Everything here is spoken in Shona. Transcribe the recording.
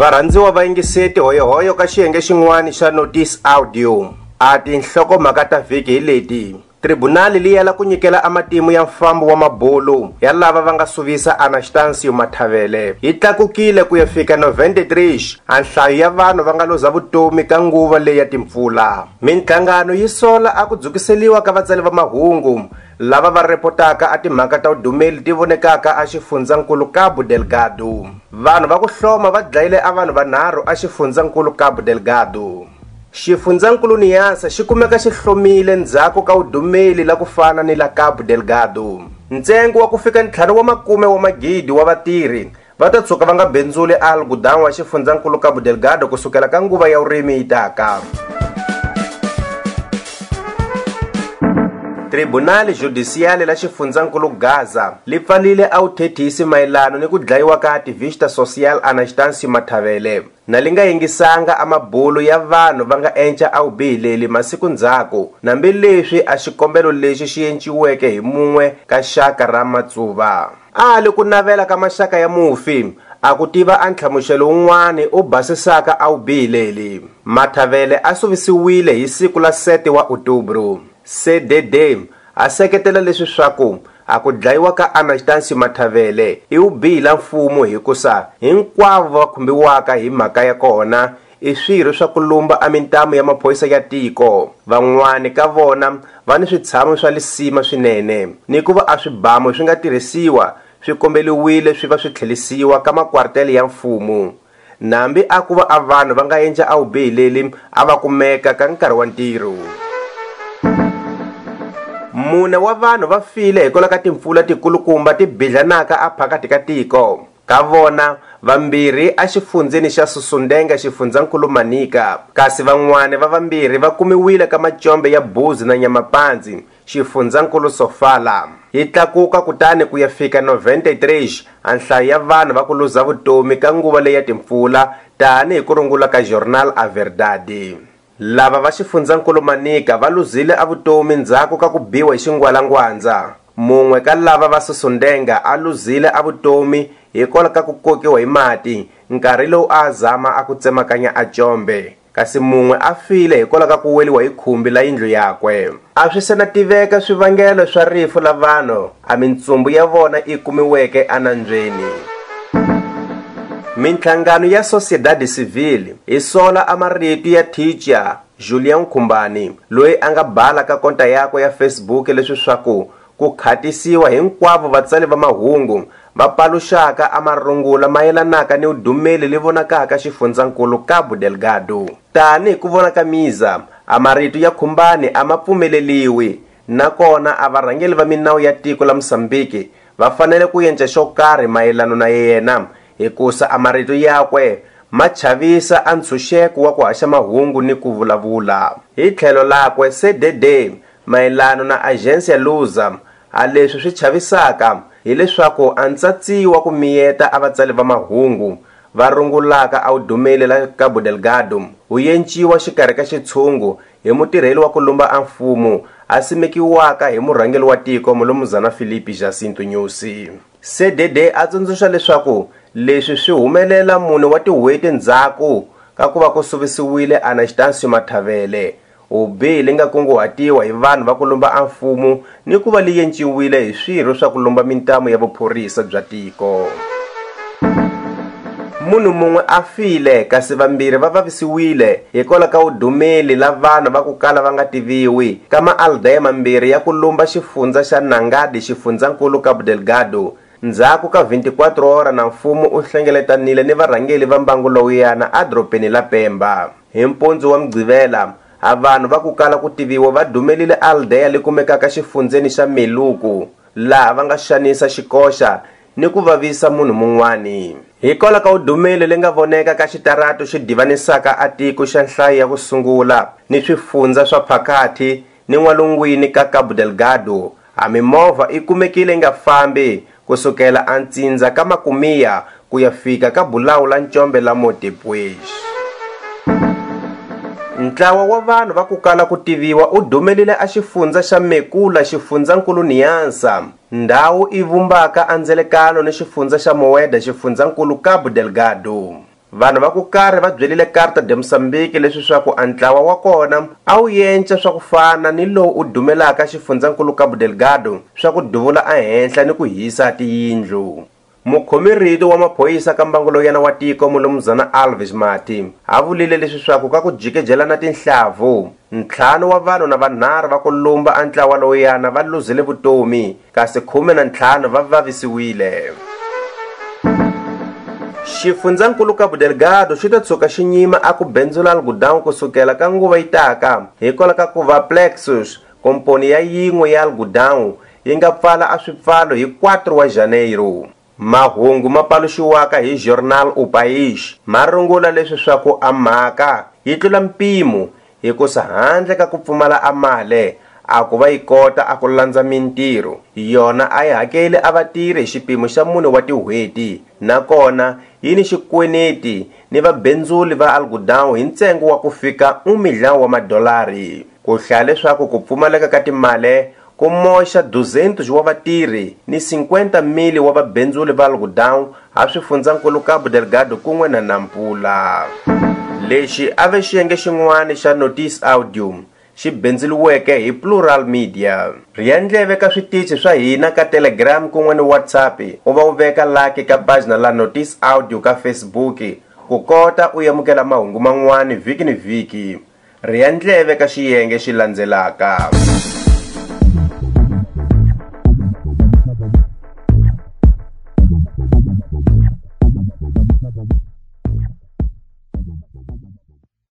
varhandziwa va yingisile tihoyohoyo ka xiyenge xin'wana xa notice audio a tinhlokomhaka ta vhiki hi leti tribunali liyela ku nyikela a matimu ya mfambo wa mabulu ya lava va nga suvisa anastansio mathavele yi tlakukile ku ya fika 93 a nhlayo ya vanhu va nga loza vutomi ka nguva leyi ya timpfula mintlangano yi sola a ku dzukiseliwa ka vatsali va mahungu lava va repotaka a timhaka ta wudumeli ti vonekaka a xifundzankulu cabo delgado vanhu va ku hloma va dlayile a vanhu vanharhu a xifundzankulu cabo delgado xifundzankulu niyasa xi kumeka xi hlomile ndzhaku ka udumeli la ku fana ni la cabo delgado ntsengo wa ku fika ntlhanu wa makume wa magidi wa vatirhi va ta tshuka va nga bendzuli algodan wa xifundzankulu cabo delgado ku sukela ka nguva ya urimi yi taka tribunali judisiyali la xifundzankulu gaza li pfalile a wu thethisi mayelana ni ku dlayiwa ka tivista social anastansi mathavele na li nga yingisanga a mabulo ya vanhu va nga enca a wu bihileli masiku ndzhaku nambileswi a xikombelo lexi xi enciweke hi mun'we ka xaka ra matsuva a li ku navela ka maxaka ya mufi a ku tiva a ntlhamuxelo wun'wani u basisaka a wu bihileli mathavele a suvisiwile hi siku la 7 wa otubru sededem a seketela leswi swaku a ku dlayiwa ka anaxitansi mathavele i wu bihila mfumo hikusa hinkwavo va khumbiwaka hi mhaka ya kona i swirho swa ku lumba emintamu ya maphoyisa ya tiko van'wani ka vona va ni switshamo swa lisima swinene ni ku va a swibamu swi nga tirhisiwa swi kombeliwile swi va swi tlhelisiwa ka makwartele ya mfumo nambi a ku va a vanhu va nga endla a wu bihileli a va kumeka ka nkarhi wa ntirho mune wa vanhu va file hikwalaho ka timpfula tikulukumba ti bidlanaka aphakati ka tiko ka vona vambirhi axifundzeni xa susundenga xifundzankulu manika kasi van'wana va vambirhi va kumiwile ka macombe ya buzi na nyamapandzi xifundzankulu sofala yi tlakuka kutani ku ya fika 93 a nhlayo ya vanhu va ku luza vutomi ka nguva leyi ya timpfula tanihi ku rungula ka journal a verdade lava va xifundzankulu manika va luzile avutomi ndzhaku ka ku biwa hi xingwalangwandza mun'we ka lava va susundenga a luzile avutomi hikola ka ku kokiwa hi mati nkarhi lowu a zama a ku tsemakanya a ajombe kasi mun'we a file hikola ka ku weliwa hi khumbi la yindlu yakwe a swi se na tiveka swivangelo swa rifu la vanhu a mintsumbu ya vona yi kumiweke anambyeni minhlangano ya sociedade civil yi sola marito ya teacher julian khumbani loyi a nga bala ka konta yakwe ya facebook leswi swaku ku khatisiwa hinkwavo vatsali va mahungu va paluxaka amarungula mayelanaka ni vudumeli li vonakaka xifundzankulu cabo delgado tanihi ku vona ka miza marito ya khumbani a ma pfumeleliwi nakona a varhangeli va minawu ya tiko la mosambiki va fanele ku yenca xo karhi mayelano na yena hikusa amarito yakwe ma chavisa antshunxeko wa ku haxa mahungu ni ku vulavula hi tlhelo lakwe cdd mayelana na agensi ya luza a leswi swi chavisaka hileswaku antsatsiwa ku miyeta a vatsali va mahungu va rungulaka a wu dumeli la cabo delgado wu yenciwa xikarhi ka xitshungu hi mutirheli wa ku lumba a mfumo a simekiwaka hi murhangeli wa tiko mulumuzana philipi jacinto nyusi cdd a tsundzuxa leswaku leswi swi humelela mune wa tihweti ndzhaku ka ku va ku suvisiwile anaxitansi mathavele hubihi leyi nga kunguhatiwa hi vanhu va ku lomba a mfumo ni ku va leyi yenciwile hi swirho swa ku lomba mintamu ya vuphorisa bya tiko munhu mun'we a file kasi vambirhi va vavisiwile hikwala ka wudumeli la vanhu va ku kala va nga tiviwi ka maaldema mbirhi ya ku lumba xifundza xa nangadi xifundzankulu cabdelgado ndzhaku ka 24 hora na mfumo u hlengeletanile ni varhangeli va mbangu lowuyana adorobeni la pemba hi mpundzu wa mgqivela a vanhu va ku kala ku tiviwa va dumelile aldeya leyi kumekaka xifundzeni xa meluku laha va nga xanisa xikoxa ni ku vavisa munhu mun'wani hikwalaho ka udumeli leyi nga voneka ka xitarato xi divanisaka atiko xa nhlayo ya ku sungula ni swifundza swa phakathi ni n'walungwini ka cabo delgado a mimovha yi kumekile yi nga fambi kusukela antsinza ka makumiya ya fika ka bulawu la ncombe la motepwexi ntlawa wa vanhu va ku kala ku tiviwa u dumelile a xa mekula xifundzankulu niyansa ndhawu i vumbaka andzelekano ni xifundza xa moweda xifundzankulu cabo delgado vanhu va ku karhi va byelile karta de mosambiki leswi swa ku antlawa wa kona a wu yentxa swa ku fana ni lowu u dumelaka xifundzankulu cabo delgado swa ku duvula ehenhla ni ku hisa tiyindlu mukhomirito wa maphoyisa ka mbangu yena wa tiko mulumuzana alves mati a vulile leswi swa ku ka ku jikejelana tinhlavu ntlhanu wa vanhu na vanharhu va ku lumba antlawa lowuyana va luzile vutomi kasi khume na ntlhanu va vavisiwile va xifundzankulu cabo delgado xi ta tshuka xi nyima aku bendzula algodown kusukela ka nguva yi taka hikwala ka kuva plexus komponi ya yin'we ya algodown yi nga pfala aswipfalo hi 4 wa janeiro mahungu ma paluxiwaka hi journal o pais ma rungula leswi swaku amhaka yi tlula mpimo hikusa handle ka ku pfumala amale akuva yi kota a ku landza mintirho yona a yi hakeli a vatirhi hi xipimo xa mune wa tin'hweti nakona yi ni xikweneti ni vabendzuli va algudawu hi ntsengo wa ku fika umidlawu wa madolari ku hlaya leswaku ku pfumaleka ka timale ku moxa 200 wa vatirhi ni 50 mili wa vabendzuli va algudawu a swifundzankulu cabo delgado kun'we na nampula lexi a ve xiyenge xin'wana xa notice audio xi bindzuliweke hi plural media riendleve ka switichi swa hina ka telegram kun'we ni whatsapp u va u veka laki ka bajina la notice audio ka facebook ku kota u yamukela mahungu man'wani vhiki ni vhiki riendleve ka xiyenge xi landzelaka